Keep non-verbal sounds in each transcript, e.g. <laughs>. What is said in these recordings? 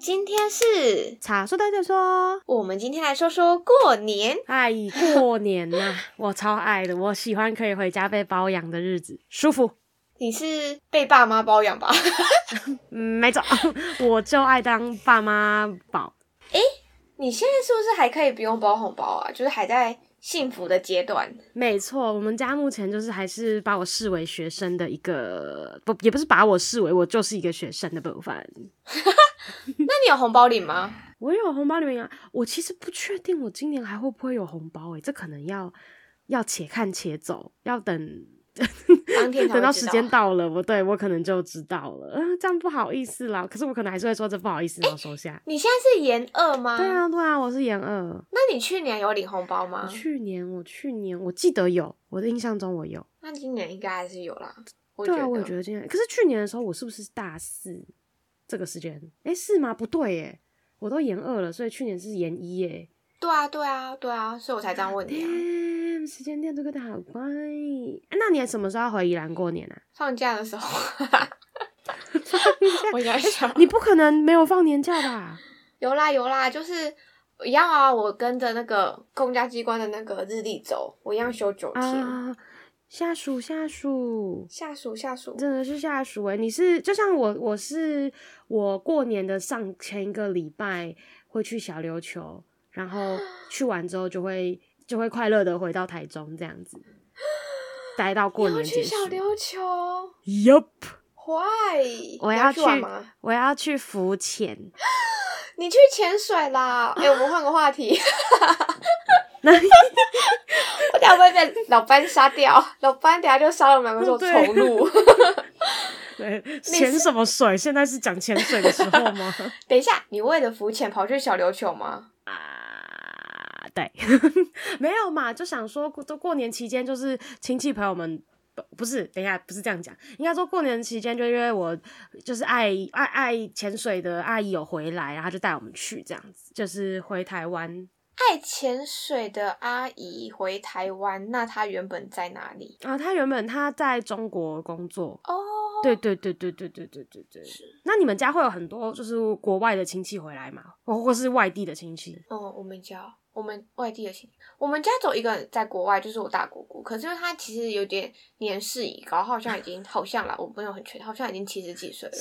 今天是茶说对对说，我们今天来说说过年。哎，过年呐、啊，<laughs> 我超爱的，我喜欢可以回家被包养的日子，舒服。你是被爸妈包养吧？<laughs> 嗯，没错，<laughs> 我就爱当爸妈宝。哎、欸，你现在是不是还可以不用包红包啊？就是还在幸福的阶段。没错，我们家目前就是还是把我视为学生的一个，不，也不是把我视为，我就是一个学生的部分。<laughs> 那你有红包领吗？我有红包领啊！我其实不确定我今年还会不会有红包诶、欸，这可能要要且看且走，要等当天等到时间到了，我对我可能就知道了。嗯，<laughs> 这样不好意思啦，可是我可能还是会说这不好意思，然后收下、欸。你现在是研二吗？对啊，对啊，我是研二。那你去年有领红包吗？去年我去年我记得有，我的印象中我有。那今年应该还是有啦。对啊，我也觉得今年。可是去年的时候，我是不是大四？这个时间，哎，是吗？不对耶，我都研二了，所以去年是研一耶。对啊，对啊，对啊，所以我才这样问你啊。Damn, 时间点这个的好乖。那你什么时候回宜兰过年啊？放假的时候。<laughs> 我应该想，你不可能没有放年假吧？有啦有啦，就是一样啊，我跟着那个公家机关的那个日历走，我一样休九天。Uh, 下属下属下属下属，真的是下属哎！你是就像我，我是我过年的上前一个礼拜会去小琉球，然后去完之后就会就会快乐的回到台中这样子，待到过年结束。去小琉球？Yup，Why？我要去，我要去浮潜。<gasps> 你去潜水啦？哎、欸，我们换个话题。<laughs> 我等下会被老班杀掉，老班等下就杀了我们两个做重录。<laughs> 对，<laughs> 潜什么水？现在是讲潜水的时候吗？等一下，你为了浮潜跑去小琉球吗？啊，对，没有嘛，就想说过过年期间就是亲戚朋友们不不是，等一下不是这样讲，应该说过年期间就因为我就是爱爱爱潜水的阿姨有回来，然后就带我们去这样子，就是回台湾。爱潜水的阿姨回台湾，那她原本在哪里啊？她原本她在中国工作哦。对对对对对对对对对。是。那你们家会有很多就是国外的亲戚回来吗？或或是外地的亲戚？哦，我们家我们外地的亲戚，我们家走一个人在国外，就是我大姑姑。可是因为她其实有点年事已高，好像已经 <laughs> 好像啦，我朋友很确定，好像已经七十几岁了。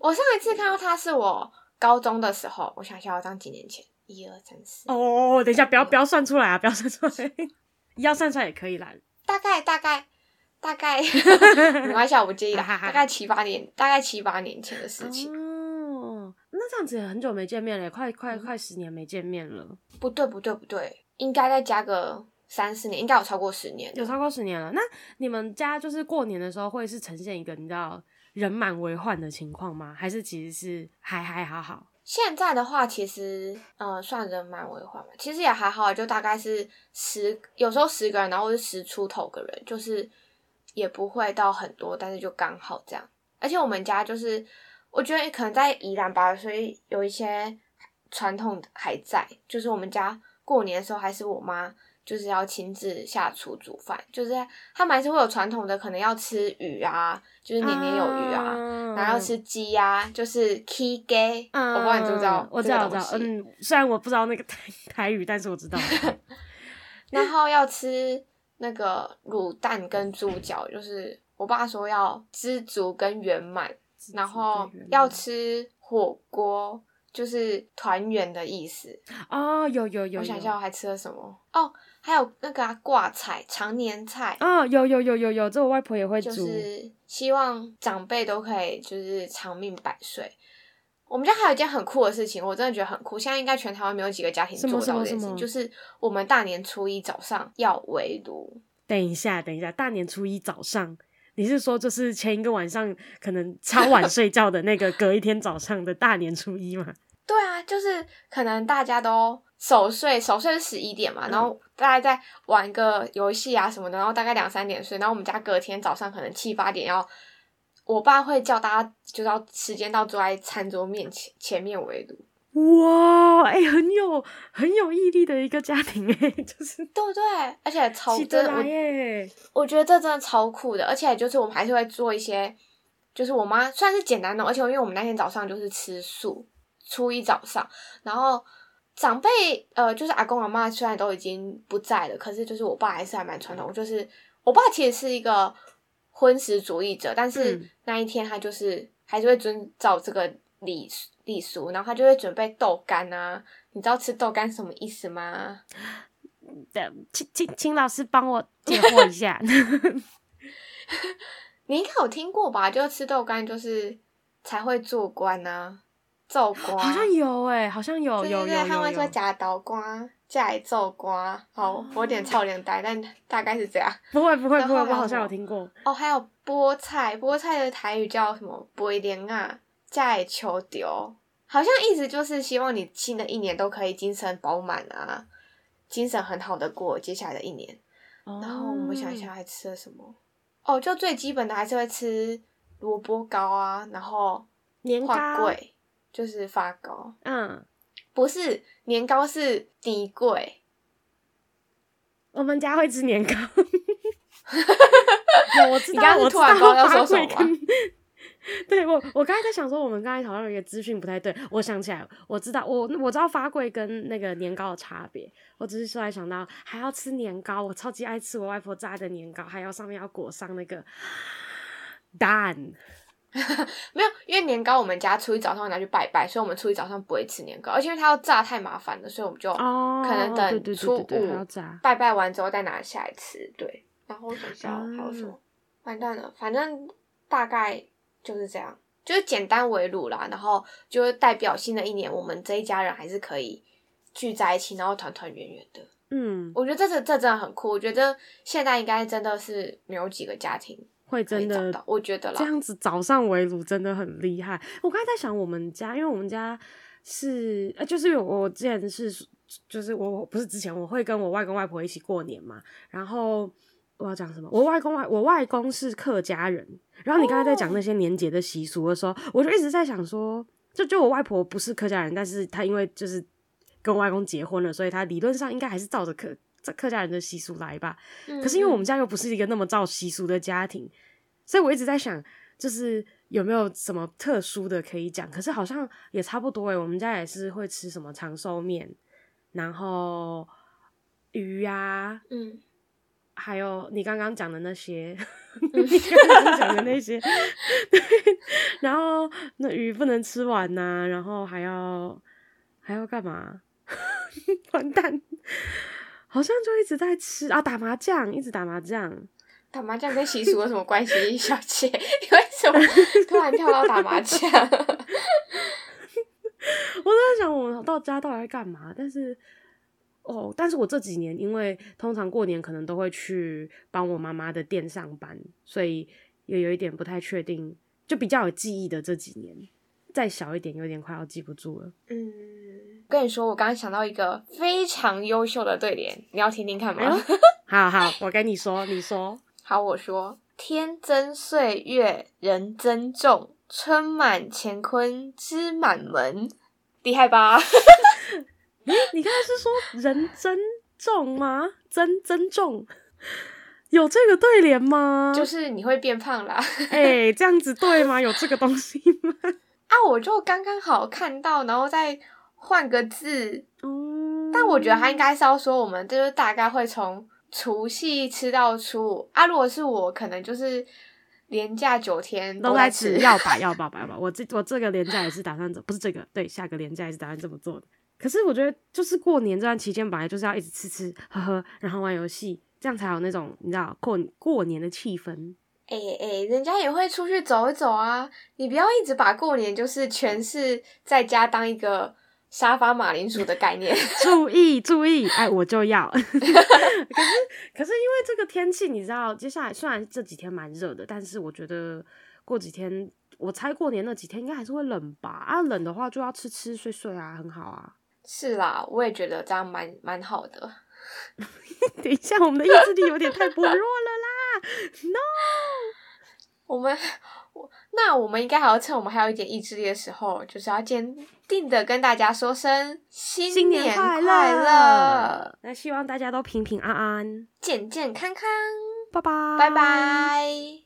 我上一次看到她是我高中的时候，我想一下要当几年前。一二三四哦，等一下，不要不要算出来啊！不要算出来，<laughs> 要算出来也可以啦。大概大概大概，<laughs> 没关系，我不介意的。大概七八年，大概七八年前的事情。哦，那这样子很久没见面了，快快快十年没见面了。不对不对不对，应该再加个三四年，应该有超过十年，有超过十年了。那你们家就是过年的时候会是呈现一个你知道人满为患的情况吗？还是其实是还还好好？现在的话，其实呃算人满为患嘛，其实也还好，就大概是十，有时候十个人，然后是十出头个人，就是也不会到很多，但是就刚好这样。而且我们家就是，我觉得可能在宜兰吧，所以有一些传统还在，就是我们家过年的时候还是我妈。就是要亲自下厨煮饭，就是他们还是会有传统的，可能要吃鱼啊，就是年年有余啊，嗯、然后要吃鸡呀、啊，就是 key gay，、嗯、我不知道你知不知道？我知道，我知道，嗯，虽然我不知道那个台 <laughs> 台语，但是我知道。<laughs> 然后要吃那个卤蛋跟猪脚，就是我爸说要知足跟圆满，然后要吃火锅，就是团圆的意思。哦，有有有，有，我想一下，我还吃了什么？哦。还有那个啊，挂菜、常年菜啊、哦，有有有有有，这我外婆也会煮。就是希望长辈都可以就是长命百岁。我们家还有一件很酷的事情，我真的觉得很酷。现在应该全台湾没有几个家庭做到这件事情，就是我们大年初一早上要围炉。等一下，等一下，大年初一早上，你是说就是前一个晚上可能超晚 <laughs> 睡觉的那个隔一天早上的大年初一吗？<laughs> 对啊，就是可能大家都。守岁，守岁是十一点嘛，然后大家在玩个游戏啊什么的，然后大概两三点睡，然后我们家隔天早上可能七八点要，我爸会叫大家就是要时间到坐在餐桌面前前面围炉。哇，哎、欸，很有很有毅力的一个家庭哎，<laughs> 就是对不对？而且超真的，我觉得这真的超酷的，而且就是我们还是会做一些。就是我妈算是简单的，而且因为我们那天早上就是吃素，初一早上，然后长辈呃就是阿公阿妈虽然都已经不在了，可是就是我爸还是还蛮传统，就是我爸其实是一个荤食主义者，但是那一天他就是还是会遵照这个礼礼俗，然后他就会准备豆干啊，你知道吃豆干什么意思吗？<laughs> 的，请请请老师帮我解惑一下。<laughs> 你应该有听过吧？就吃豆干就是才会做官啊，做官。好像有哎、欸、好像有有有。他们说夹豆干，再来做官。好，我有点臭脸呆，但大概是这样。不会不会不会，我好像有听过。哦，还有菠菜，菠菜的台语叫什么？菠莲啊，再求丢。好像意思就是希望你新的一年都可以精神饱满啊，精神很好的过接下来的一年。然后我们想一下还吃了什么？哦，就最基本的还是会吃萝卜糕啊，然后年糕就是发糕，嗯，不是年糕是底粿，我们家会吃年糕，<laughs> 我知道，你刚刚是突然糕要说什么？对我，我刚才在想说，我们刚才好像有一个资讯不太对。我想起来，我知道，我我知道发粿跟那个年糕的差别。我只是说来想到还要吃年糕，我超级爱吃我外婆炸的年糕，还要上面要裹上那个蛋。<laughs> 没有，因为年糕我们家初一早上会拿去拜拜，所以我们初一早上不会吃年糕，而且因为它要炸太麻烦了，所以我们就可能等初五拜拜完之后再拿下来吃。对，然后我想想还有什么？完蛋了，反正大概。就是这样，就是简单围炉啦，然后就是代表新的一年，我们这一家人还是可以聚在一起，然后团团圆圆的。嗯，我觉得这这这真的很酷。我觉得现在应该真的是没有几个家庭会真的，我觉得啦，这样子早上围炉真的很厉害。我刚才在想，我们家，因为我们家是呃，就是我之前是，就是我不是之前我会跟我外公外婆一起过年嘛，然后。我要讲什么？我外公外我外公是客家人，然后你刚才在讲那些年节的习俗的时候，oh. 我就一直在想说，就就我外婆不是客家人，但是她因为就是跟我外公结婚了，所以她理论上应该还是照着客客家人的习俗来吧。Mm -hmm. 可是因为我们家又不是一个那么照习俗的家庭，所以我一直在想，就是有没有什么特殊的可以讲？可是好像也差不多诶，我们家也是会吃什么长寿面，然后鱼呀、啊，嗯、mm -hmm.。还有你刚刚讲的那些，<laughs> 你刚刚讲的那些，<laughs> 对，然后那鱼不能吃完呐、啊，然后还要还要干嘛？<laughs> 完蛋，好像就一直在吃啊，打麻将，一直打麻将。打麻将跟习俗有什么关系，<laughs> 小姐？你为什么突然跳到打麻将？<laughs> 我在想，我到家到底在干嘛？但是。哦，但是我这几年因为通常过年可能都会去帮我妈妈的店上班，所以也有一点不太确定，就比较有记忆的这几年，再小一点有点快要记不住了。嗯，跟你说，我刚刚想到一个非常优秀的对联，你要听听看吗？哎、<laughs> 好好，我跟你说，你说。好，我说：天增岁月人增重，春满乾坤知满门，厉害吧？欸、<laughs> 你刚才是说人增重吗？增增重有这个对联吗？就是你会变胖啦。哎、欸，这样子对吗？有这个东西吗？<laughs> 啊，我就刚刚好看到，然后再换个字。嗯，但我觉得他应该是要说，我们就是大概会从除夕吃到初五啊。如果是我，可能就是连假九天都在吃。<laughs> 要吧，<laughs> 要吧，要吧。我这我这个连假也是打算走，不是这个，对，下个连假也是打算这么做的。可是我觉得，就是过年这段期间，本来就是要一直吃吃喝喝，然后玩游戏，这样才有那种你知道过过年的气氛。哎、欸、哎、欸，人家也会出去走一走啊！你不要一直把过年就是全是在家当一个沙发马铃薯的概念。<laughs> 注意注意，哎，我就要。可 <laughs> 是可是因为这个天气，你知道，接下来虽然这几天蛮热的，但是我觉得过几天，我猜过年那几天应该还是会冷吧？啊，冷的话就要吃吃睡睡啊，很好啊。是啦，我也觉得这样蛮蛮好的。<laughs> 等一下，我们的意志力有点太薄弱了啦！No，我们我那我们应该还要趁我们还有一点意志力的时候，就是要坚定的跟大家说声新年快乐。那希望大家都平平安安、健健康康。拜拜，拜拜。